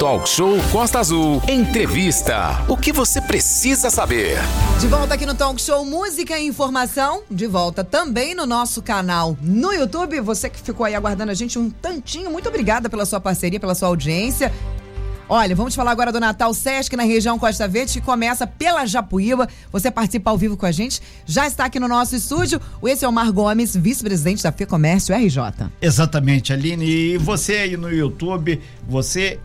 Talk Show Costa Azul. Entrevista. O que você precisa saber? De volta aqui no Talk Show Música e Informação. De volta também no nosso canal no YouTube. Você que ficou aí aguardando a gente um tantinho. Muito obrigada pela sua parceria, pela sua audiência. Olha, vamos falar agora do Natal Sesc na região Costa Verde, que começa pela Japuíba. Você participa ao vivo com a gente. Já está aqui no nosso estúdio o Mar Gomes, vice-presidente da FEComércio RJ. Exatamente, Aline. E você aí no YouTube, você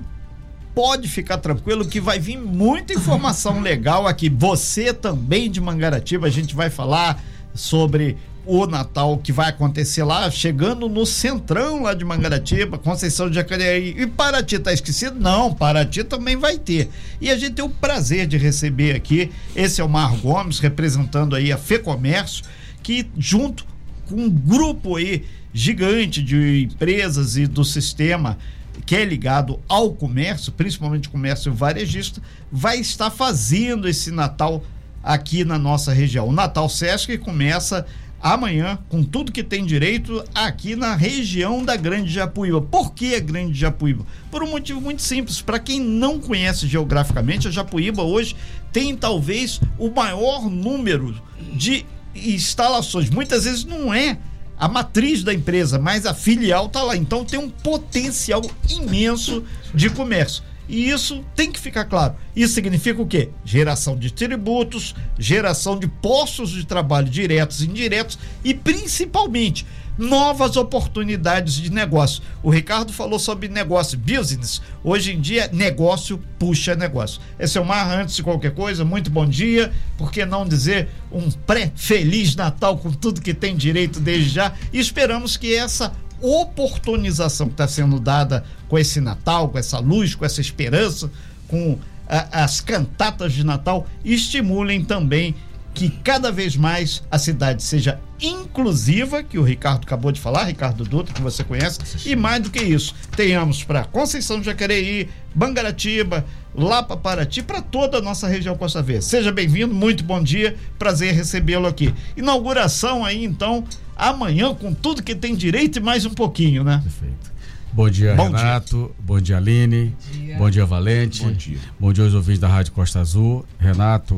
pode ficar tranquilo que vai vir muita informação legal aqui. Você também de Mangaratiba, a gente vai falar sobre o Natal que vai acontecer lá, chegando no centrão lá de Mangaratiba, Conceição de Jacareí. E Paraty tá esquecido? Não, Paraty também vai ter. E a gente tem o prazer de receber aqui, esse é o Mar Gomes, representando aí a FEComércio, que junto com um grupo aí gigante de empresas e do sistema que é ligado ao comércio, principalmente comércio varejista, vai estar fazendo esse Natal aqui na nossa região. O Natal Sesc começa amanhã, com tudo que tem direito, aqui na região da Grande Japuíba. Por que a Grande Japuíba? Por um motivo muito simples. Para quem não conhece geograficamente, a Japuíba hoje tem talvez o maior número de instalações. Muitas vezes não é a matriz da empresa, mas a filial está lá. Então tem um potencial imenso de comércio. E isso tem que ficar claro. Isso significa o quê? Geração de tributos, geração de postos de trabalho diretos e indiretos e principalmente novas oportunidades de negócio. O Ricardo falou sobre negócio, business. Hoje em dia, negócio puxa negócio. Esse é o Mar, antes de qualquer coisa, muito bom dia. Por que não dizer um pré-feliz Natal com tudo que tem direito desde já? E esperamos que essa oportunização que está sendo dada com esse Natal, com essa luz, com essa esperança, com a, as cantatas de Natal, estimulem também que cada vez mais a cidade seja inclusiva, que o Ricardo acabou de falar, Ricardo Dutra, que você conhece, e mais do que isso, tenhamos para Conceição de Jacareí, Bangaratiba, lá para Paraty, para toda a nossa região Costa Verde. Seja bem-vindo, muito bom dia, prazer recebê-lo aqui. Inauguração aí, então, amanhã, com tudo que tem direito e mais um pouquinho, né? Perfeito. Bom dia, bom Renato. Dia. Bom dia, Aline. Bom dia. bom dia, Valente. Bom dia. Bom dia aos ouvintes da Rádio Costa Azul. Renato,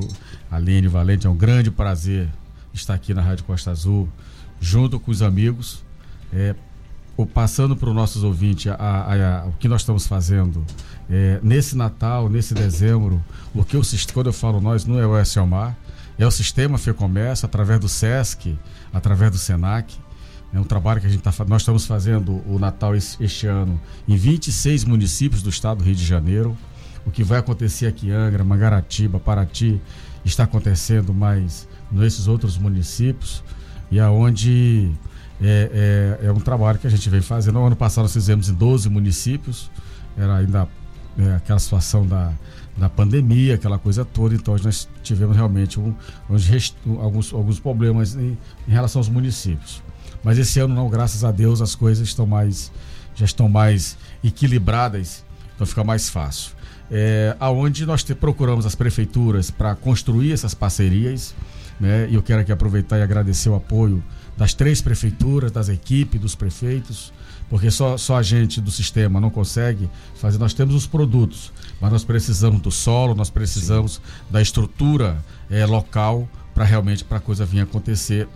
Aline, Valente, é um grande prazer estar aqui na Rádio Costa Azul, junto com os amigos, é, passando para os nossos ouvintes a, a, a, o que nós estamos fazendo é, nesse Natal, nesse dezembro, porque o, quando eu falo nós, não é o Elmar, é o Sistema FEComércio, através do SESC, através do SENAC, é um trabalho que a gente tá, nós estamos fazendo o Natal este ano em 26 municípios do estado do Rio de Janeiro. O que vai acontecer aqui em Angra, Mangaratiba, Paraty, está acontecendo mais nesses outros municípios e aonde é, é, é, um trabalho que a gente vem fazendo. No ano passado nós fizemos em 12 municípios, era ainda é, aquela situação da, da pandemia, aquela coisa toda, então nós tivemos realmente um, um, alguns, alguns problemas em, em relação aos municípios. Mas esse ano não, graças a Deus, as coisas estão mais já estão mais equilibradas, então fica mais fácil. É, aonde nós te, procuramos as prefeituras para construir essas parcerias, né? E eu quero aqui aproveitar e agradecer o apoio das três prefeituras, das equipes, dos prefeitos, porque só, só a gente do sistema não consegue fazer. Nós temos os produtos, mas nós precisamos do solo, nós precisamos Sim. da estrutura é, local para realmente para a coisa vir acontecer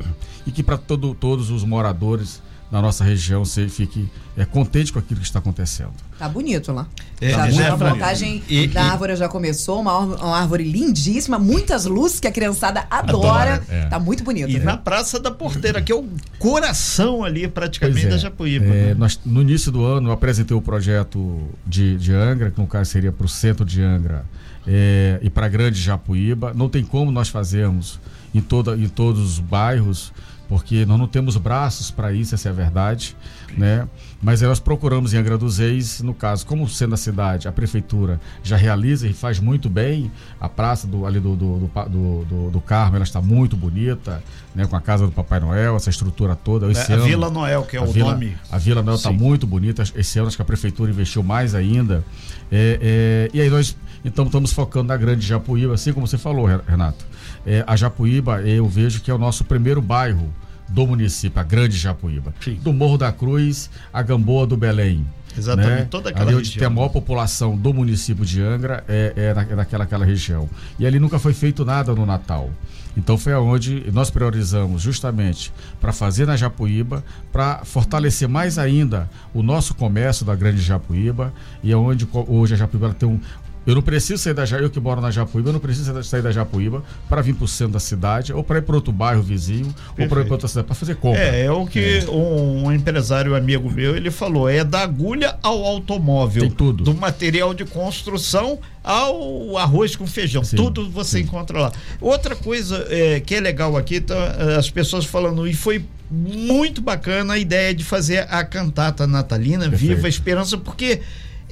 e que para todo, todos os moradores da nossa região você fique é, contente com aquilo que está acontecendo. Tá bonito lá. É, já, já, a montagem e, da árvore já começou, uma, uma, árvore lindíssima, muitas luzes que a criançada adora. adora é. Tá muito bonito. E na Praça da Porteira, que é o coração ali praticamente é, da Japuíba. É, né? nós, no início do ano eu apresentei o projeto de, de Angra, que no caso seria para o centro de Angra é, e para Grande Japuíba. Não tem como nós fazermos em, toda, em todos os bairros, porque nós não temos braços para isso, essa é a verdade, né? Mas nós procuramos em Angra dos Reis, no caso, como sendo a cidade, a prefeitura já realiza e faz muito bem, a praça do, ali do, do, do, do, do Carmo, ela está muito bonita, né? Com a casa do Papai Noel, essa estrutura toda. Esse é, ano, a Vila Noel, que é o Vila, nome. A Vila Noel está muito bonita, esse ano acho que a prefeitura investiu mais ainda. É, é, e aí nós então estamos focando na Grande Japuíba, assim como você falou, Renato. É, a Japuíba, eu vejo que é o nosso primeiro bairro do município, a Grande Japuíba. Sim. Do Morro da Cruz, a Gamboa do Belém. Exatamente, né? toda aquela ali onde região. tem a maior população do município de Angra é, é, na, é naquela aquela região. E ali nunca foi feito nada no Natal. Então foi aonde nós priorizamos justamente para fazer na Japuíba, para fortalecer mais ainda o nosso comércio da Grande Japuíba e é onde hoje a Japuíba tem um, eu não preciso sair da eu que moro na Japuíba, eu não preciso sair da Japuíba para vir para o centro da cidade, ou para ir para outro bairro vizinho, Perfeito. ou para ir para outra cidade, para fazer compra. É, é o que é. Um, empresário amigo meu, ele falou, é da agulha ao automóvel. Tem tudo. Do material de construção ao arroz com feijão. Sim, tudo você sim. encontra lá. Outra coisa é, que é legal aqui, tá, as pessoas falando, e foi muito bacana a ideia de fazer a cantata natalina, Perfeito. Viva a Esperança, porque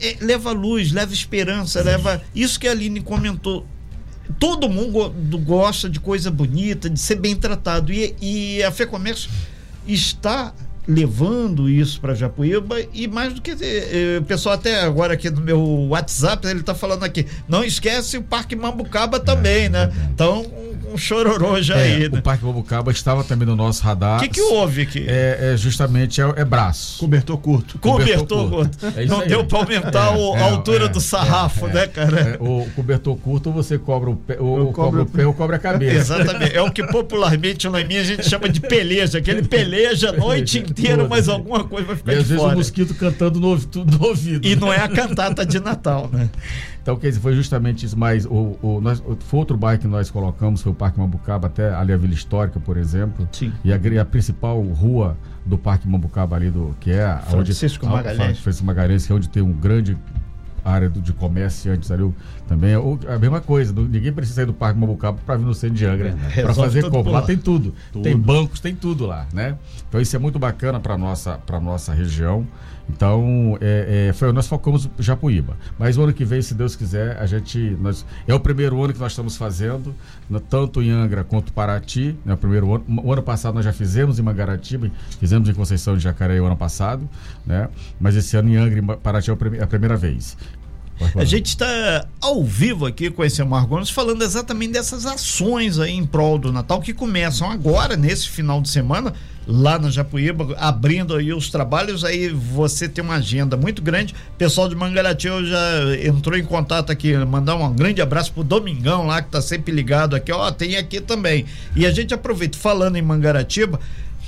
é, leva luz, leva esperança, leva. Isso que a Aline comentou. Todo mundo gosta de coisa bonita, de ser bem tratado. E, e a FEComércio está levando isso para Japuíba e mais do que eh, o pessoal até agora aqui no meu WhatsApp ele está falando aqui não esquece o Parque Mambucaba também é, né é então um chororô já é, aí. Né? O Parque Bobucaba estava também no nosso radar. O que, que houve aqui? É, é justamente é, é, braço. Cobertor curto. Cobertor, cobertor curto. É Não deu para aumentar o, a é, altura do sarrafo, né, cara? o cobertor curto você cobra o pé, ou cobra o pé ou cobra a cabeça. Exatamente. É o que popularmente lá em mim a gente chama de peleja. Aquele peleja a noite inteira, mas alguma coisa vai ficar e, de às fora. vezes o mosquito cantando no, no ouvido. E não é a cantata de Natal, né? Então, quer dizer, foi justamente isso, mas o, o, nós, foi outro bairro que nós colocamos, foi o Parque Mambucaba, até ali a Vila Histórica, por exemplo. Sim. E a, a principal rua do Parque Mambucaba ali, do, que é Francisco onde, Magalhães. Francisco Magalhães, que é onde tem um grande área do, de comércio antes ali também é a mesma coisa ninguém precisa sair do Parque Mambucaba para vir no centro de Angra é, para fazer compra lá tem tudo. tudo. tem bancos tem tudo lá né então isso é muito bacana para nossa para nossa região então, é, é, foi, nós focamos Japuíba. Mas o ano que vem, se Deus quiser, a gente. Nós, é o primeiro ano que nós estamos fazendo, tanto em Angra quanto Paraty. Né, o, primeiro ano, o ano passado nós já fizemos em Mangaratiba, fizemos em Conceição de Jacareí o ano passado, né? Mas esse ano em Angra e Paraty é a primeira vez. A gente está ao vivo aqui com esse Amar Gomes falando exatamente dessas ações aí em prol do Natal que começam agora, nesse final de semana, lá na Japuíba, abrindo aí os trabalhos. Aí você tem uma agenda muito grande. O pessoal de Mangaratiba já entrou em contato aqui, mandar um grande abraço pro Domingão lá, que tá sempre ligado aqui. Ó, tem aqui também. E a gente aproveita, falando em Mangaratiba,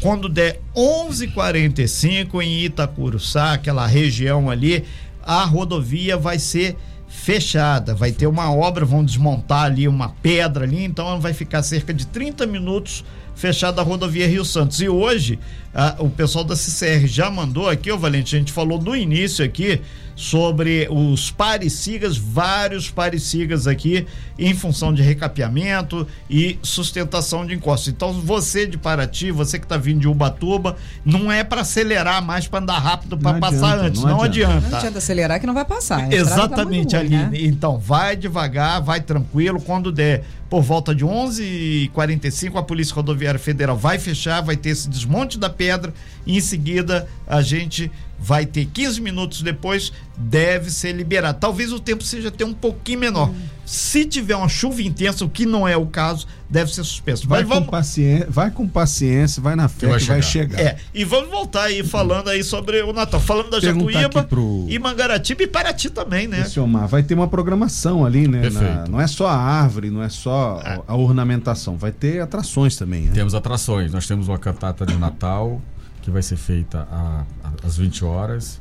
quando der 11:45 em Itacuruçá, aquela região ali, a rodovia vai ser fechada. Vai ter uma obra, vão desmontar ali uma pedra ali, então vai ficar cerca de 30 minutos fechada a rodovia Rio Santos. E hoje, a, o pessoal da CCR já mandou aqui, ô Valente, a gente falou no início aqui sobre os parecigas, vários parecigas aqui em função de recapeamento e sustentação de encostos. Então você de Paraty, você que está vindo de Ubatuba, não é para acelerar mais para andar rápido para passar adianta, antes, não, não adianta. adianta. Não adianta acelerar que não vai passar. Tá Exatamente, tá ali. Né? Então vai devagar, vai tranquilo, quando der por volta de 11h45 a Polícia Rodoviária Federal vai fechar, vai ter esse desmonte da pedra em seguida a gente vai ter 15 minutos depois, deve ser liberado. Talvez o tempo seja até um pouquinho menor. Se tiver uma chuva intensa, o que não é o caso, deve ser suspenso. Vai, vamos... com, paciência, vai com paciência, vai na fé que vai, vai chegar. É, e vamos voltar aí falando aí sobre o Natal. Falando da Jacuíba pro... e Mangaratiba e Paraty também, né? Esse Omar, vai ter uma programação ali, né? Na, não é só a árvore, não é só é. a ornamentação, vai ter atrações também. Né? Temos atrações. Nós temos uma cantata de Natal que vai ser feita a, a, às 20 horas.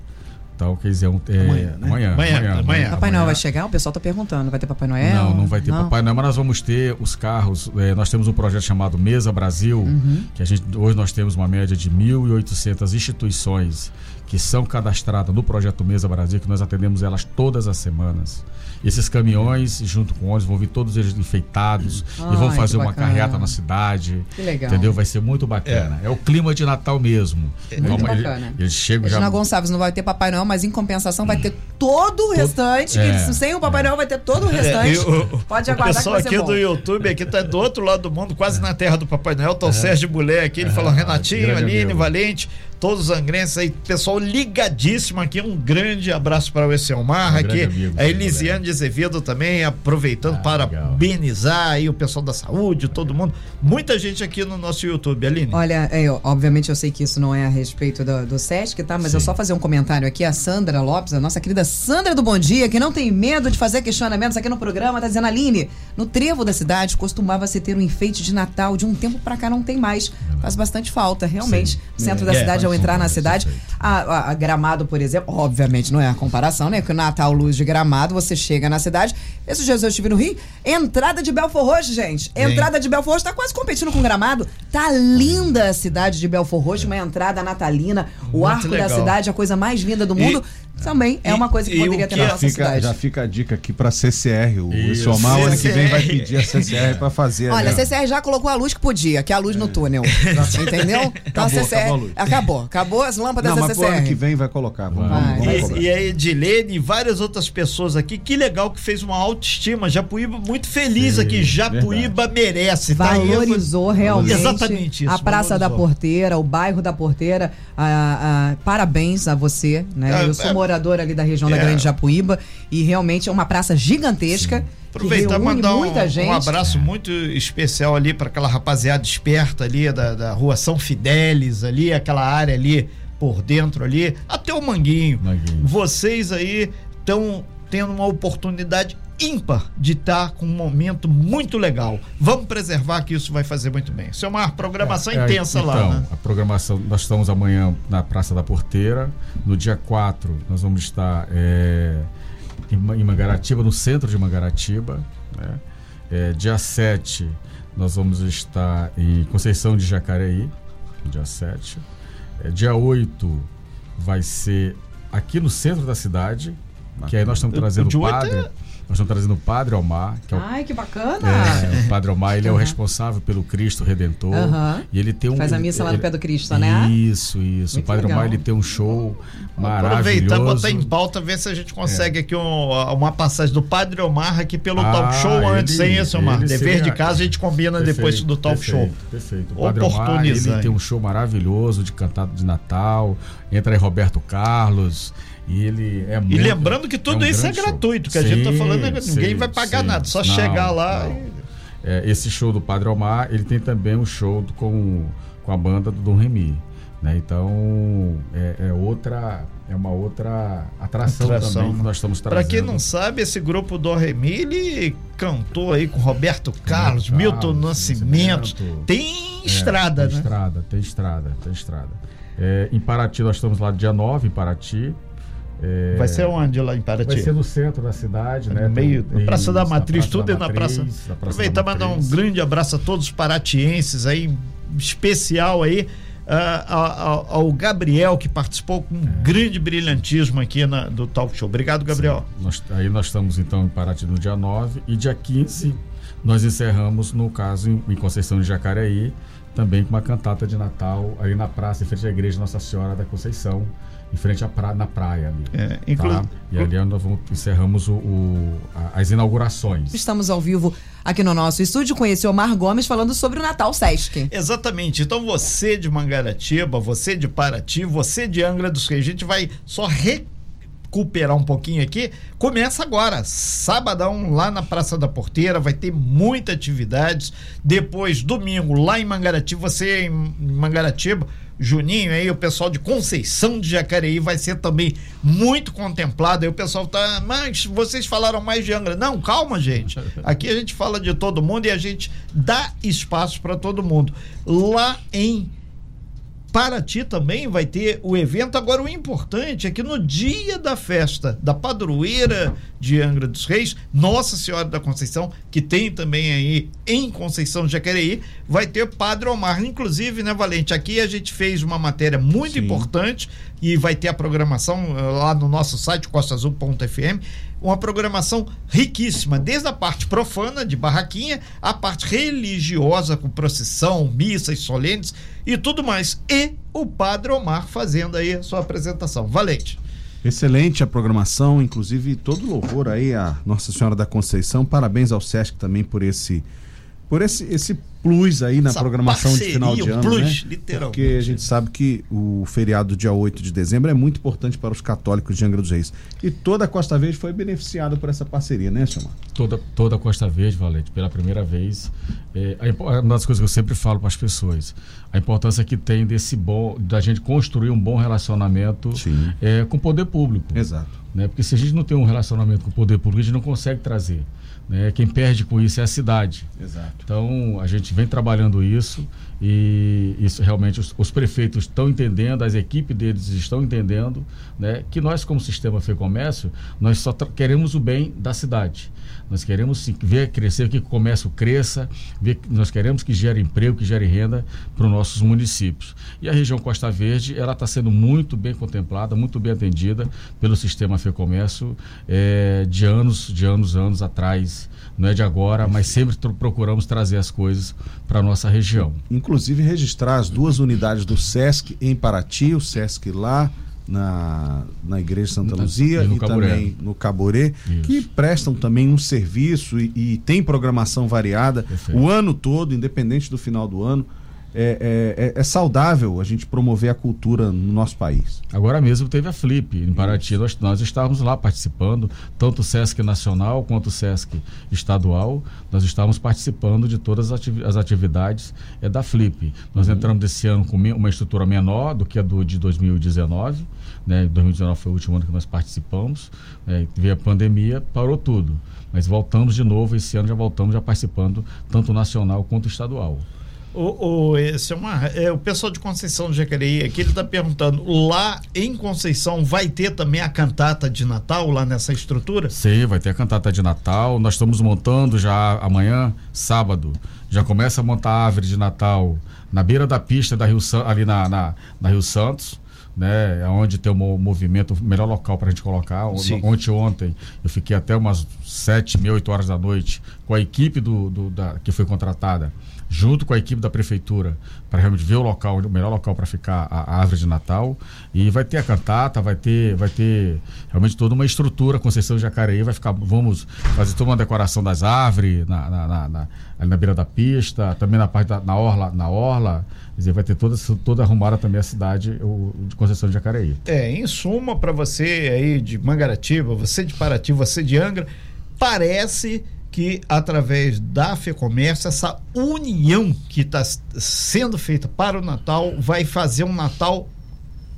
Então, quer dizer, um, é, amanhã, né? amanhã, amanhã, amanhã, amanhã, Papai Noel vai chegar? O pessoal está perguntando. Vai ter Papai Noel? Não, não vai ter não. Papai Noel, mas nós vamos ter os carros. É, nós temos um projeto chamado Mesa Brasil, uhum. que a gente, hoje nós temos uma média de 1.800 instituições que são cadastradas no projeto Mesa Brasil, que nós atendemos elas todas as semanas. Esses caminhões, junto com ônibus, vão vir todos eles enfeitados Ai, e vão fazer uma carreata na cidade. Que legal. Entendeu? Vai ser muito bacana. É, é o clima de Natal mesmo. É. Muito então, bacana. Eles, eles chegam já. Gonçalves não vai ter Papai Noel, mas em compensação vai ter todo o restante. É, sem o Papai é. Noel vai ter todo o é, restante. o, Pode aguardar o pessoal que vai aqui do YouTube, aqui tá do outro lado do mundo, quase na terra do Papai Noel, tá o Sérgio Bulé aqui, ele falou Renatinho, Aline, Valente todos os angrenses aí, pessoal ligadíssimo aqui. Um grande abraço para o Esselmar um aqui. Amigo, a Elisiane de Azevedo também, aproveitando ah, para benizar aí o pessoal da saúde, todo mundo. Muita gente aqui no nosso YouTube, Aline. Olha, é, eu, obviamente eu sei que isso não é a respeito do, do SESC, tá? Mas Sim. eu só fazer um comentário aqui. A Sandra Lopes, a nossa querida Sandra do Bom Dia, que não tem medo de fazer questionamentos aqui no programa, tá dizendo, Aline, no trevo da cidade costumava se ter um enfeite de Natal, de um tempo para cá não tem mais. Faz bastante falta, realmente. Sim. O centro é. da cidade, é, ao entrar na cidade, a, a, a, Gramado, por exemplo, obviamente não é a comparação, né? Que o Natal Luz de Gramado, você chega na cidade. Esse Jesus eu estive no Rio, entrada de Belfor Roxo, gente. Entrada de Belfor Roxo tá quase competindo com Gramado. Tá linda a cidade de Belfor Roxo, uma entrada natalina, o Muito arco legal. da cidade, a coisa mais linda do mundo. E também é uma coisa que e, poderia ter na nossa fica, cidade. Já fica a dica aqui para CCR. O Somar ano que vem vai pedir a CCR para fazer. Olha, a CCR já colocou a luz que podia, que é a luz no túnel. Entendeu? Então acabou, a CCR. Acabou, a acabou, acabou. as lâmpadas Não, da mas CCR. ano que vem vai colocar. Vamos, vamos, vamos e, e a Edilene e várias outras pessoas aqui. Que legal que fez uma autoestima. Japuíba muito feliz Sim, aqui. Japuíba verdade. merece. Tá valorizou aí, realmente. Exatamente isso. A Praça valorizou. da Porteira, o bairro da Porteira. A, a, parabéns a você, né? É, Eu sou é, morador ali da região da é. Grande Japuíba e realmente é uma praça gigantesca. Sim. Aproveitar e mandar um, um, abraço muito especial ali para aquela rapaziada esperta ali da, da rua São Fidélis, ali, aquela área ali por dentro ali, até o Manguinho. Manguinho. Vocês aí estão tendo uma oportunidade ímpar de estar com um momento muito legal. Vamos preservar que isso vai fazer muito bem. Isso é uma programação é, é, intensa então, lá. Né? A programação, nós estamos amanhã na Praça da Porteira. No dia 4, nós vamos estar é, em, Mangaratiba, no centro de Mangaratiba. Né? É, dia 7, nós vamos estar em Conceição de Jacareí, dia 7. É, dia 8 vai ser aqui no centro da cidade, que aí nós estamos trazendo o padre. É nós estamos trazendo o Padre Omar. Que é o, Ai, que bacana! É, o Padre Omar, ele uhum. é o responsável pelo Cristo Redentor. Uhum. E ele tem um. Faz a missa lá no pé do Cristo, né? Isso, isso. Muito o Padre legal. Omar, ele tem um show maravilhoso. Aproveitar, botar em pauta, ver se a gente consegue é. aqui um, uma passagem do Padre Omar aqui pelo ah, talk show antes, ele, hein, esse Omar? Dever seria... de casa, a gente combina perfeito, depois do talk perfeito, show. Perfeito. O Padre Omar, ele tem um show maravilhoso de cantado de Natal. Entra aí Roberto Carlos. E ele é muito. E lembrando que tudo é um isso é gratuito, que sim, a gente tá falando, é ninguém sim, vai pagar sim. nada, só não, chegar lá. E... É, esse show do Padre Omar, ele tem também um show com, com a banda do Dom Remy. Né? Então é, é, outra é uma outra atração, atração também que nós estamos trazendo. Para quem não sabe, esse grupo do Remy ele cantou aí com Roberto Carlos, Carlos Milton Nascimento. Tem estrada, é, tem né? Estrada, tem estrada, tem estrada. É, em Paraty nós estamos lá dia 9 em Paraty. É, vai ser onde lá em Paraty? Vai ser no centro da cidade, é né? No meio, na Praça da Matriz, praça tudo é na Praça. Aproveitar e mandar um grande abraço a todos os paratienses aí, especial aí. Uh, ao, ao, Gabriel, que participou com um é. grande brilhantismo aqui na, do Talk Show. Obrigado, Gabriel. Nós, aí nós estamos então em Paraty no dia 9 e dia 15 nós encerramos, no caso, em, em Conceição de Jacareí, também com uma cantata de Natal aí na praça, em frente à igreja Nossa Senhora da Conceição em frente à pra, na praia ali. É, inclu... tá? E ali nós vamos, encerramos o, o, as inaugurações. Estamos ao vivo aqui no nosso estúdio com esse Omar Gomes falando sobre o Natal Sesc. Exatamente. Então você de Mangaratiba, você de Paraty, você de Angra dos Reis, a gente vai só recuperar um pouquinho aqui. Começa agora, sabadão lá na Praça da Porteira, vai ter muita atividades. Depois, domingo, lá em Mangaratiba, você em Mangaratiba Juninho aí, o pessoal de Conceição de Jacareí vai ser também muito contemplado. Aí o pessoal tá, mas vocês falaram mais de Angra. Não, calma, gente. Aqui a gente fala de todo mundo e a gente dá espaço para todo mundo. Lá em Paraty também vai ter o evento. Agora, o importante é que no dia da festa da padroeira de Angra dos Reis, Nossa Senhora da Conceição, que tem também aí em Conceição de Jacareí, vai ter Padre Omar. Inclusive, né, Valente? Aqui a gente fez uma matéria muito Sim. importante e vai ter a programação eh, lá no nosso site, costaazul.fm uma programação riquíssima, desde a parte profana de barraquinha, a parte religiosa com procissão, missas solenes e tudo mais. E o Padre Omar fazendo aí a sua apresentação. Valente. Excelente a programação, inclusive todo louvor aí a Nossa Senhora da Conceição. Parabéns ao Sesc também por esse por esse, esse plus aí na Essa programação de final de parceria, ano, plus, né? literalmente. Porque a gente sabe que o feriado do dia 8 de dezembro é muito importante para os católicos de Angra dos Reis. E toda a Costa Verde foi beneficiada por essa parceria, né, Silmar? Toda, toda a Costa Verde, Valente, pela primeira vez. É, é uma das coisas que eu sempre falo para as pessoas. A importância que tem desse bom, da gente construir um bom relacionamento é, com o poder público. Exato. né? Porque se a gente não tem um relacionamento com o poder público, a gente não consegue trazer. Né? Quem perde com isso é a cidade. Exato. Então, a gente vem trabalhando isso e isso realmente os, os prefeitos estão entendendo, as equipes deles estão entendendo, né, que nós como sistema Fê Comércio, nós só queremos o bem da cidade. Nós queremos sim, ver crescer, que o comércio cresça, ver, nós queremos que gere emprego, que gere renda para os nossos municípios. E a região Costa Verde, ela está sendo muito bem contemplada, muito bem atendida pelo sistema Fê Comércio eh, de anos, de anos, anos atrás. Não é de agora, mas sempre procuramos trazer as coisas para a nossa região. Inclusive registrar as duas unidades do SESC em Paraty, o SESC lá na, na Igreja Santa Luzia e e Caboré. também no Caborê, Isso. que prestam também um serviço e, e tem programação variada Perfeito. o ano todo, independente do final do ano. É, é- é- é saudável a gente promover a cultura no nosso país. Agora mesmo teve a Flip em Paraty, nós, nós estávamos lá participando, tanto o Sesc Nacional quanto o Sesc Estadual, nós estávamos participando de todas as ativi- as atividades é, da Flip. Nós entramos desse ano com uma estrutura menor do que a do de 2019, né? 2019 foi o último ano que nós participamos, né? veio a pandemia, parou tudo. Mas voltamos de novo, esse ano já voltamos já participando, tanto nacional quanto estadual. O, o, esse é, uma, é o pessoal de Conceição do Jacareí aqui, ele está perguntando, lá em Conceição vai ter também a cantata de Natal lá nessa estrutura? Sim, vai ter a cantata de Natal. Nós estamos montando já amanhã, sábado. Já começa a montar a árvore de Natal na beira da pista da Rio ali na, na, na Rio Santos. Né, é onde tem o mo- movimento, o melhor local para a gente colocar. Sim. Ontem, ontem, eu fiquei até umas sete, meia, oito horas da noite com a equipe do, do- da, que foi contratada, junto com a equipe da prefeitura, para realmente ver o local, o melhor local para ficar a, a árvore de Natal. E vai ter a cantata, vai ter, vai ter realmente toda uma estrutura. Conceição de Jacareí vai ficar. Vamos fazer toda uma decoração das árvores na, na, na- na- ali na beira da pista, também na parte da na orla, na orla. Dizer, vai ter toda, toda arrumada também a cidade o, de Conceição de Jacareí. É, em suma, para você aí de Mangaratiba, você de Paraty, você de Angra, parece que através da FEComércio, essa união que está sendo feita para o Natal vai fazer um Natal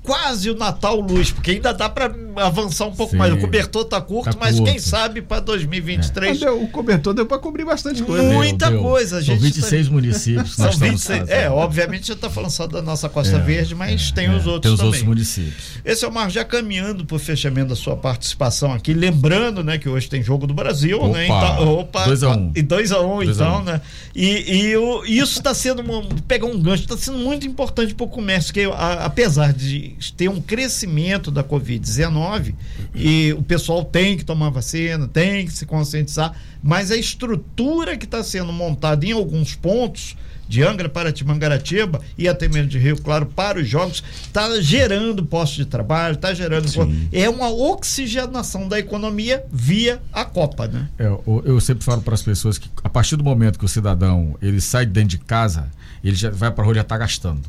quase o Natal luz, porque ainda dá para avançar um pouco Sim. mais. O cobertor tá curto, Tá mas quem curto. sabe para 2023 Mas deu- o cobertor deu para cobrir bastante coisa. Né? Muita Deu, deu. coisa, a São gente 26 municípios que São nós estamos 26. fazendo. É, obviamente você está falando só da nossa Costa É, Verde, mas tem é, os outros Tem os também. outros municípios. Esse é o Marcos, já caminhando para o fechamento da sua participação aqui. Lembrando, né, que hoje tem Jogo do Brasil, Opa, né? Então, opa, 2 a 1. E 2 a 1 2 a então, 1. né? E, e o- isso está sendo, uma, pegar um gancho, está sendo muito importante para o comércio, que a- apesar de ter um crescimento da Covid-19, e o pessoal tem que tomar vacina, tem que se conscientizar, mas a estrutura que está sendo montada em alguns pontos de Angra para Mangaratiba e até mesmo de Rio Claro para os jogos, está gerando postos de trabalho, está gerando. É uma oxigenação da economia via a Copa, né? É, eu, eu sempre falo para as pessoas que a partir do momento que o cidadão ele sai de dentro de casa, ele já vai para a rua já está gastando.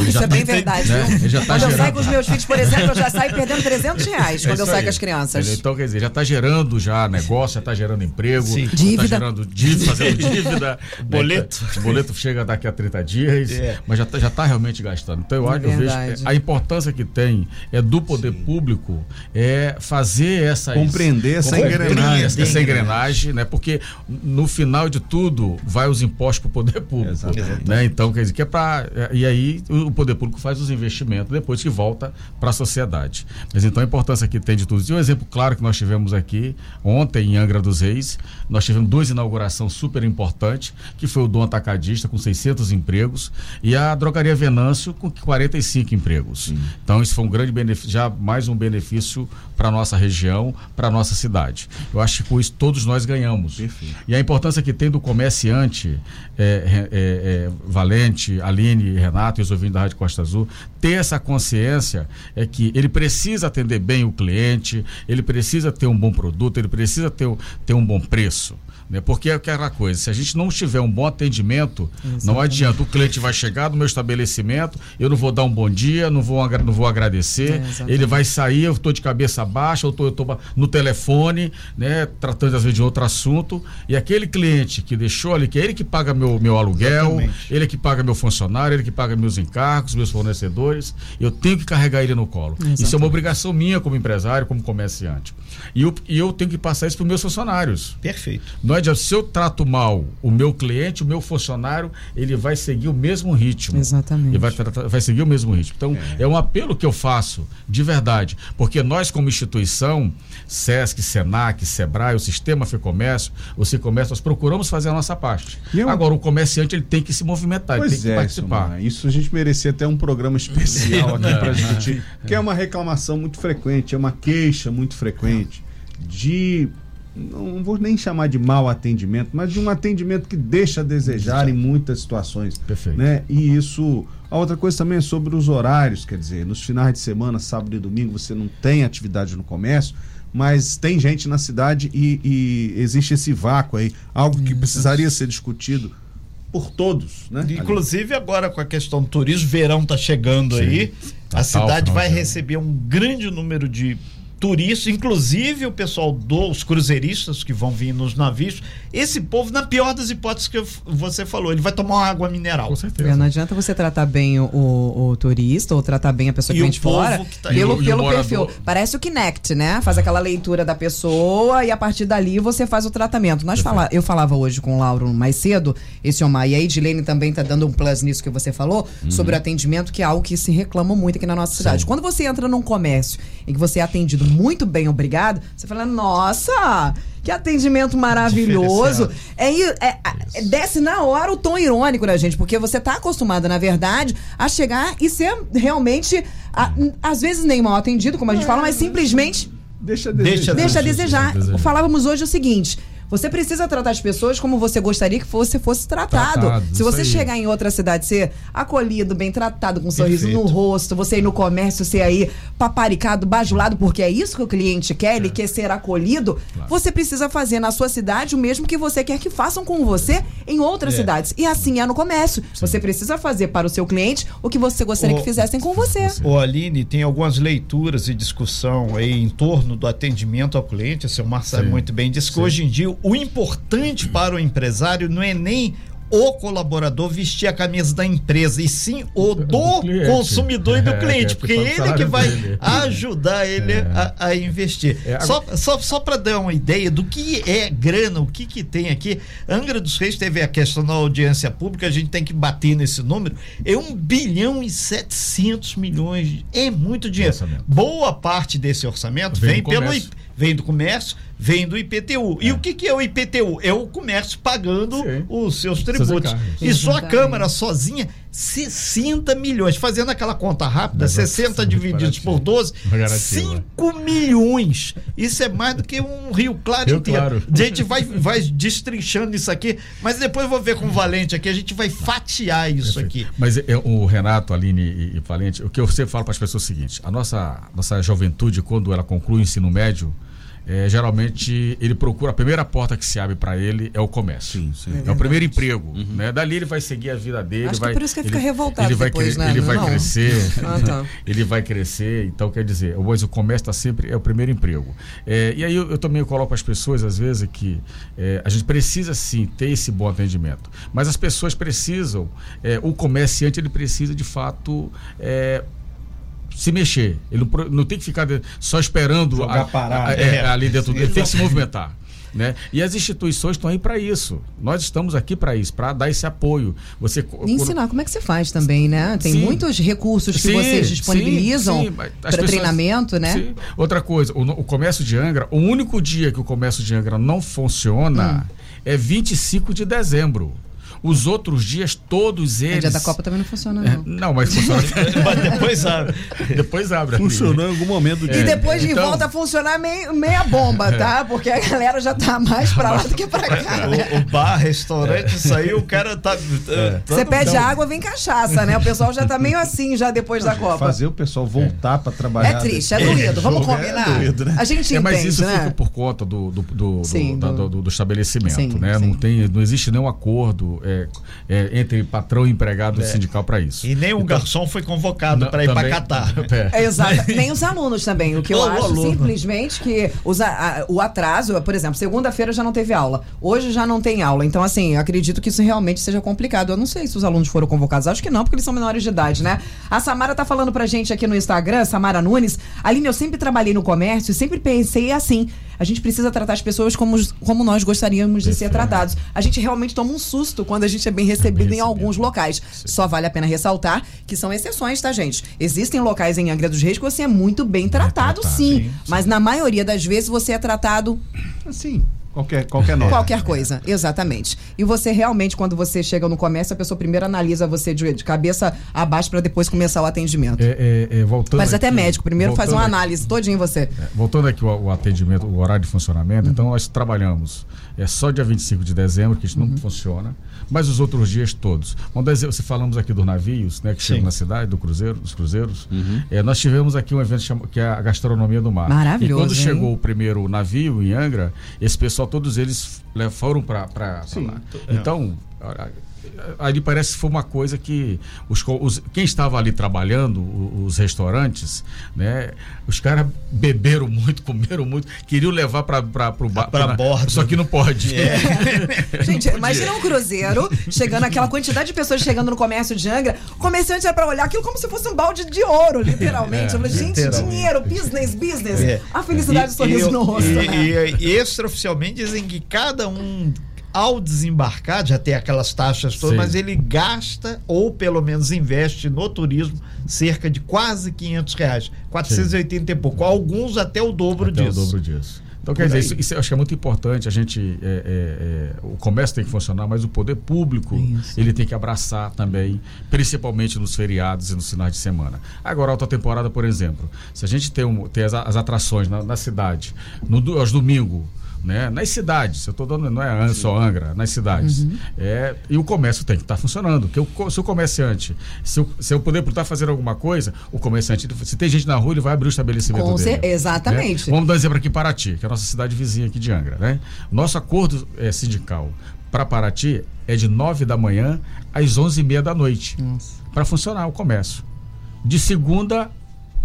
Ele Isso é tá- bem verdade, né? viu? Ele já tá Quando eu gerando. saio com os meus filhos, por exemplo, eu já saio perdendo 300 reais É quando eu isso saio aí. com as crianças. Então, quer dizer, já está gerando já negócio, já está gerando emprego, Sim. já Dívida. está gerando dívida, fazendo dívida. Boleto. né? O boleto chega daqui a 30 dias, É. mas já está já tá realmente gastando. Então, eu, É acho- eu vejo que a importância que tem é do poder público é fazer essa Compreender essa engrenagem. essa, essa engrenagem, né? Porque no final de tudo vai os impostos para o poder público, Exatamente. né? Então quer dizer que é para e aí o o poder público faz os investimentos depois que volta para a sociedade. Mas então a importância que tem de tudo. isso. E um exemplo claro que nós tivemos aqui ontem em Angra dos Reis, nós tivemos duas inaugurações super importantes, que foi o Dom Atacadista com 600 empregos e a Drogaria Venâncio com 45 empregos. Então isso foi um grande benefício, já mais um benefício para nossa região, para nossa cidade. Eu acho que com isso todos nós ganhamos. Perfeito. E a importância que tem do comerciante é, é, é, Valente, Aline, Renato e os ouvintes da Rádio Costa Azul, ter essa consciência é que ele precisa atender bem o cliente, ele precisa ter um bom produto, ele precisa ter, ter um bom preço. Né? Porque é aquela coisa, se a gente não tiver um bom atendimento, Exatamente. não adianta. O cliente vai chegar no meu estabelecimento, eu não vou dar um bom dia, não vou, não vou agradecer, é, ele vai sair, eu estou de cabeça baixa, eu estou no telefone, né, tratando às vezes de outro assunto, e aquele cliente que deixou ali, que é ele que paga meu, meu aluguel, Exatamente. ele que paga meu funcionário, ele que paga meus encargos, meus fornecedores, eu tenho que carregar ele no colo. Exatamente. Isso é uma obrigação minha como empresário, como comerciante. E eu, e eu tenho que passar isso para os meus funcionários. Perfeito. Não adianta, se eu trato mal o meu cliente, o meu funcionário, ele vai seguir o mesmo ritmo. Exatamente. Ele vai, vai seguir o mesmo ritmo. Então, é. é um apelo que eu faço, de verdade. Porque nós, como instituição, SESC, SENAC, SEBRAE, o Sistema FEComércio, o Cicomércio, nós procuramos fazer a nossa parte. Eu... Agora, o comerciante ele tem que se movimentar, pois ele tem que é, participar. Isso a gente merecia até um programa especial aqui para discutir, que é uma reclamação muito frequente, é uma queixa muito frequente de não vou nem chamar de mau atendimento, mas de um atendimento que deixa a desejar em muitas situações. Perfeito. Né? E isso. A outra coisa também é sobre os horários, quer dizer, nos finais de semana, sábado e domingo, você não tem atividade no comércio, mas tem gente na cidade e, e existe esse vácuo aí, algo que precisaria ser discutido por todos, né? Inclusive agora com a questão do turismo, verão está chegando Sim. aí, a cidade vai receber um grande número de turistas, inclusive o pessoal dos cruzeiristas que vão vir nos navios. Esse povo, na pior das hipóteses que você falou, ele vai tomar uma água mineral. Com certeza. É, não adianta você tratar bem o, o, o, turista ou tratar bem a pessoa que vem de fora tá pelo, e pelo perfil. Parece o Kinect, né? Faz aquela leitura da pessoa e a partir dali você faz o tratamento. Nós fala, eu falava hoje com o Lauro mais cedo, esse Omar, e a Edilene também tá dando um plus nisso que você falou, uhum. sobre o atendimento, que é algo que se reclama muito aqui na nossa cidade. Sim. Quando você entra num comércio em que você é atendido muito bem, obrigado, você fala, nossa, que atendimento maravilhoso. É, é, é, desce na hora o tom irônico da gente, porque você está acostumado, na verdade, a chegar e ser realmente, a, às vezes nem mal atendido, como a gente fala, mas simplesmente. Deixa a desejar. Deixa, deixa a desejar. Falávamos hoje o seguinte: você precisa tratar as pessoas como você gostaria que você fosse tratado. tratado Se você chegar em outra cidade, ser acolhido, bem tratado, com um sorriso no rosto, você ir no comércio, ser aí paparicado, bajulado, porque é isso que o cliente quer, é. ele quer ser acolhido, claro. você precisa fazer na sua cidade o mesmo que você quer que façam com você em outras é. cidades. E assim é no comércio. Sim. Você precisa fazer para o seu cliente o que você gostaria o, que fizessem com você. Ô Aline, tem algumas leituras e discussão aí em torno do atendimento ao cliente, o seu Marcelo sabe muito bem disso, que hoje em dia o importante para o empresário não é nem o colaborador vestir a camisa da empresa, e sim o do, do consumidor e do é, cliente, é, porque ele que vai dele. ajudar ele é. a, a, investir. É, só só, só para dar uma ideia do que é grana, o que, que tem aqui, Angra dos Reis teve a questão da audiência pública, a gente tem que bater nesse número, é um bilhão e 700 milhões, é muito dinheiro. Orçamento. Boa parte desse orçamento vem, vem pelo vem do comércio, vem do IPTU. É. E o que, que é o IPTU? É o comércio pagando Sim. os seus tributos. e só a Câmara sozinha, 60 milhões. Fazendo aquela conta rápida, 60 divididos por 12, 5 milhões. Isso é mais do que um Rio Claro Rio inteiro. Claro. A gente vai, vai destrinchando isso aqui, mas depois eu vou ver com o Valente aqui, a gente vai fatiar isso aqui. Mas é, o Renato, Aline e, e Valente, o que eu sempre falo para as pessoas é o seguinte: a nossa, nossa juventude, quando ela conclui o ensino médio, é, geralmente ele procura a primeira porta que se abre para ele é o comércio. Sim, sim. É, é o primeiro emprego, uhum. né? Dali ele vai seguir a vida dele, Acho vai, que é por isso que ele fica revoltado ele vai depois, né? Ele vai não. crescer, ah, tá. ele vai crescer, então quer dizer, mas o comércio está sempre é o primeiro emprego. É, e aí eu, eu, também coloco as pessoas às vezes que é, a gente precisa sim ter esse bom atendimento, mas as pessoas precisam, é, o comerciante ele precisa de fato é, se mexer. Ele não, não tem que ficar só esperando a, parado, a, é, é, ali dentro dele. Ele tem que se movimentar. Né? E as instituições estão aí para isso. Nós estamos aqui para isso, para dar esse apoio. Você e ensinar como é que você faz também, né? Tem sim. muitos recursos que sim, vocês disponibilizam para treinamento, né? Sim. Outra coisa, o, o, comércio de Angra, o único dia que o comércio de Angra não funciona hum. é 25 de dezembro. Os outros dias, todos eles. O dia da Copa também não funciona, é, não. não, mas funciona. mas depois abre. Depois abre. Funcionou em algum momento do dia. E depois então... volta a funcionar meio, meia bomba, tá? Porque a galera já tá mais pra lá do que pra cá. Né? O, o, bar, restaurante, isso aí, o cara tá. É. Você pede água, vem cachaça, né? O pessoal já tá meio assim já depois da Copa. Fazer o pessoal voltar pra trabalhar. É triste, é doído. Vamos combinar. É doído, né? A gente entende, mas isso né? fica por conta do, do, do, sim, do, do, do estabelecimento, sim, né? Sim. Não, tem, não existe nenhum acordo é, é, entre patrão e empregado é. sindical para isso. E nem o então, garçom foi convocado para ir para Catar. É. Exato. nem os alunos também. O que eu o acho aluno. simplesmente que os, a, o atraso, por exemplo, segunda-feira já não teve aula, hoje já não tem aula. Então, assim, acredito que isso realmente seja complicado. Eu não sei se os alunos foram convocados. Acho que não, porque eles são menores de idade, né? A Samara tá falando pra gente aqui no Instagram, Samara Nunes. Aline, eu sempre trabalhei no comércio e sempre pensei assim a gente precisa tratar as pessoas como, como nós gostaríamos de ser tratados. A gente realmente toma um susto quando a gente é bem recebido, é bem em alguns locais. Sim. Só vale a pena ressaltar que são exceções, tá, gente? Existem locais em Angra dos Reis que você é muito bem tratado, é tratado sim, sim, Mas na maioria das vezes você é tratado. Assim. Qualquer, qualquer nota. Qualquer coisa, exatamente. E você realmente, quando você chega no comércio, a pessoa primeiro analisa você de, de cabeça abaixo para depois começar o atendimento. É, é, é, voltando Parece aqui, até médico. Primeiro faz uma análise todinho em você. É, voltando aqui o, o, atendimento, o horário de funcionamento, então nós trabalhamos. É só dia 25 de dezembro que isso não uhum. funciona mas os outros dias todos. Vamos dizer, se falamos aqui dos navios, né, que chegam na cidade, do cruzeiro, dos cruzeiros, uhum. é, nós tivemos aqui um evento que é a gastronomia do mar. Maravilhoso. E quando hein? chegou o primeiro navio em Angra, esse pessoal, todos eles foram para lá. É. Então, ali parece que foi uma coisa que os, os, quem estava ali trabalhando, os, os restaurantes, né, os caras beberam muito, comeram muito, queriam levar para o bar. Para bordo. Só que não pode. É. Gente, imagina um cruzeiro chegando, aquela quantidade de pessoas chegando no comércio de Angra, o comerciante era para olhar aquilo como se fosse um balde de ouro, literalmente. É, falei, gente, dinheiro, business, business. É. A felicidade e, sorriso e, no rosto. E, né? e extraoficialmente dizem que cada um ao desembarcar, já tem aquelas taxas todas, Sim. mas ele gasta, ou pelo menos investe no turismo, cerca de quase 500 reais. 480 Sim. e pouco. Alguns até o dobro até disso. o dobro disso. Então, quer dizer, isso, isso, eu acho que é muito importante. A gente. É, é, é, o comércio tem que funcionar, mas o poder público ele tem que abraçar também, principalmente nos feriados e nos finais de semana. Agora, alta temporada, por exemplo, se a gente tem, um, tem as, as atrações na, na cidade, no, aos domingos né? nas cidades. Eu estou dando, não é só Angra, nas cidades. Uhum. É, e o comércio tem que estar tá funcionando. Porque o, se o comerciante, se eu, se eu puder estar fazendo alguma coisa, o comerciante, se tem gente na rua, ele vai abrir o estabelecimento Com dele. Exatamente. Né? Vamos dar um exemplo aqui para Paraty, que é a nossa cidade vizinha aqui de Angra. Né? Nosso acordo é, sindical para Paraty é de 9 da manhã às 11 e meia da noite. Para funcionar o comércio. De segunda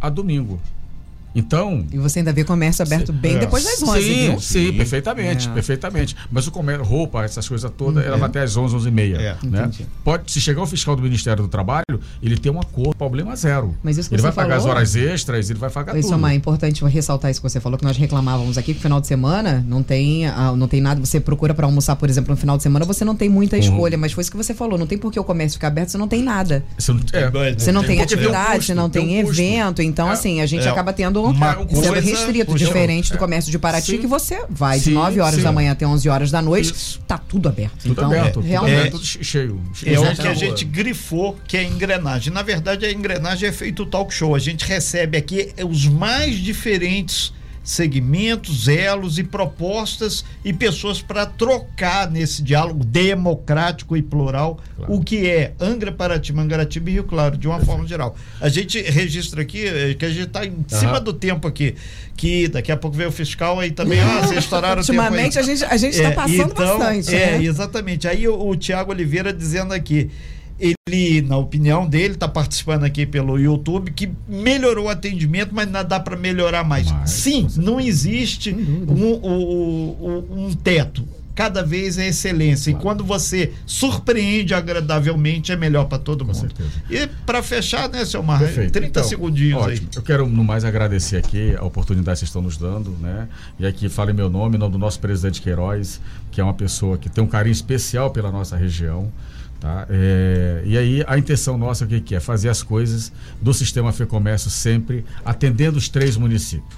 a domingo. Então. E você ainda vê comércio aberto bem é. depois das 11, sim, viu? Sim, perfeitamente, é. perfeitamente. Mas o comércio, roupa, essas coisas todas, ela vai até às 11, 11 e meia. É. Né? Pode, se chegar o fiscal do Ministério do Trabalho, ele tem um acordo, problema zero. Mas isso ele vai falou, pagar as horas extras, ele vai pagar isso tudo. Isso é importante ressaltar isso que você falou, que nós reclamávamos aqui que no final de semana não tem, ah, não tem nada. Você procura para almoçar, por exemplo, no final de semana, você não tem muita uhum. escolha. Mas foi isso que você falou, não tem por que o comércio ficar aberto, você não tem nada. Você não, é, você não tem, tem atividade, um custo, você não tem, tem um evento. Então, é, assim, a gente é, acaba tendo. Uma, sendo restrito, diferente do comércio de Paraty, sim. que você vai sim, de 9 horas sim. da manhã até 11 horas da noite, Isso. tá tudo aberto. Tudo então, aberto, realmente. É, tudo cheio. É o que a gente grifou, que é a engrenagem. Na verdade, a engrenagem é feito talk show. A gente recebe aqui os mais diferentes segmentos, elos e propostas e pessoas para trocar nesse diálogo democrático e plural claro. o que é Angra, Paraty, Mangaratiba e Rio Claro, de uma Perfeito. forma geral. A gente registra aqui eh, que a gente está em uhum. cima do tempo aqui, que daqui a pouco vem o fiscal aí também, ah, vocês estouraram o tempo Ultimamente a gente a gente está é, passando então, bastante. É, né? exatamente. Aí o, o Tiago Oliveira dizendo aqui, ele, na opinião dele, está participando aqui pelo YouTube, que melhorou o atendimento, mas não dá para melhorar mais. Mas, Sim, não existe um, um, um, um teto cada vez é excelência. Claro. E quando você surpreende agradavelmente, é melhor para todo Com mundo. Certeza. E para fechar, né, seu Mar, 30 então, segundinhos ótimo. aí. Eu quero no mais agradecer aqui a oportunidade que vocês estão nos dando, né? E aqui fale meu nome, em nome do nosso presidente Queiroz, que é uma pessoa que tem um carinho especial pela nossa região. Tá? É, e aí a intenção nossa o que, que é? Fazer as coisas do sistema FEComércio sempre atendendo os três municípios.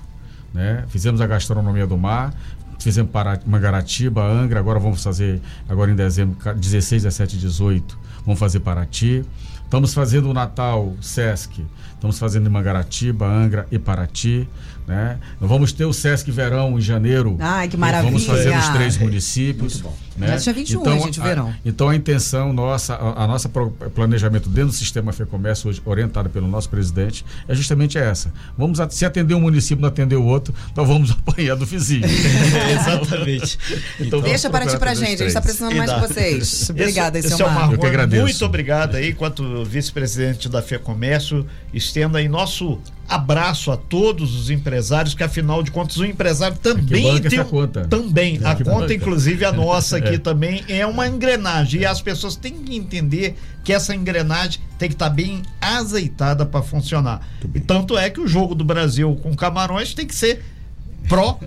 Né? Fizemos a gastronomia do mar, fizemos para Mangaratiba, Angra, agora vamos fazer, agora em dezembro, 16, 17 e 18, vamos fazer Paraty. Estamos fazendo o Natal Sesc, estamos fazendo em Mangaratiba, Angra e Paraty. Né? vamos ter o Sesc Verão em janeiro. Ai, que maravilha. Vamos fazer nos três municípios. Né? Dia 21, então, gente, verão. A, então a intenção nossa, a, a nossa planejamento dentro do sistema FEComércio, hoje orientado pelo nosso presidente, é justamente essa. Vamos se atender um município, não atender o outro, então vamos apanhar do vizinho. exatamente. Então, Deixa para ti pra gente, a gente está precisando mais de vocês. Obrigada, esse, esse é o Marco. Eu que agradeço. Muito obrigado aí, enquanto vice-presidente da FEComércio, estenda aí nosso abraço a todos os empresários, que afinal de contas o empresário também tem a conta. também a conta, inclusive a nossa aqui é. também é uma engrenagem e as pessoas têm que entender que essa engrenagem tem que estar tá bem azeitada para funcionar. E tanto é que o jogo do Brasil com Camarões tem que ser pró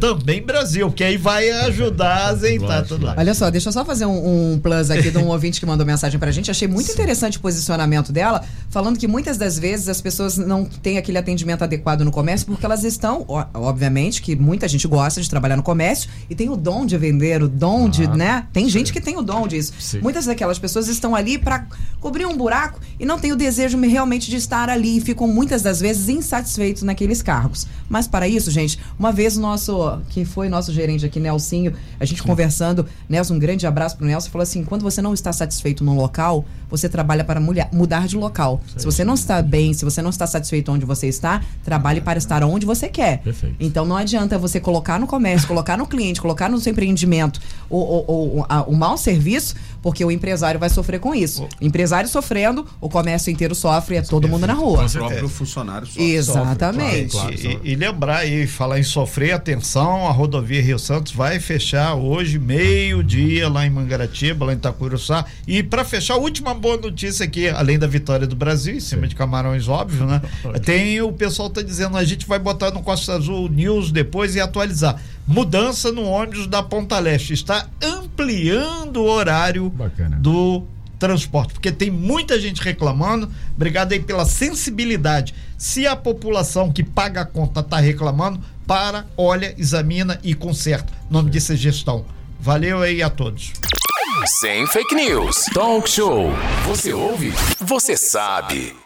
também Brasil, que aí vai ajudar a azeitar tudo lá. Olha só, deixa eu só fazer um, um plus aqui de um ouvinte que mandou mensagem pra gente. Achei muito Sim. interessante o posicionamento dela, falando que muitas das vezes as pessoas não têm aquele atendimento adequado no comércio porque elas estão, obviamente, que muita gente gosta de trabalhar no comércio e tem o dom de vender, o dom ah, de, né? Tem gente que tem o dom disso. Sim. Muitas daquelas pessoas estão ali para cobrir um buraco e não têm o desejo realmente de estar ali e ficam muitas das vezes insatisfeitos naqueles cargos. Mas para isso, gente, uma vez o nosso, que foi nosso gerente aqui, Nelsinho, a gente Sim. conversando, Nelson, um grande abraço pro Nelson, falou assim: quando você não está satisfeito num local, você trabalha para mulher, mudar de local. Sim. Se você não está bem, se você não está satisfeito onde você está, trabalhe para estar onde você quer. Perfeito. Então não adianta você colocar no comércio, colocar no cliente, colocar no seu empreendimento o, o, o, a, o mau serviço, porque o empresário vai sofrer com isso. O empresário sofrendo, o comércio inteiro sofre, é todo mundo na rua. O próprio funcionário sofre. Exatamente. Sofre, claro, claro, e, e, lembrar e falar em sofrer, atenção, a rodovia Rio Santos vai fechar hoje, meio-dia, lá em Mangaratiba, lá em Itacuruçá. E para fechar, a última boa notícia aqui, além da vitória do Brasil, em cima Sim. de Camarões, óbvio, né? Tem o pessoal tá dizendo, a gente vai botar no Costa Azul News depois e atualizar. Mudança no ônibus da Ponta Leste. Está ampliando o horário Bacana. do transporte, porque tem muita gente reclamando. Obrigado aí pela sensibilidade. Se a população que paga a conta está reclamando, para, olha, examina e conserta. O nome disso é gestão. Valeu aí a todos. Sem fake news. Talk show. Você ouve? Você sabe.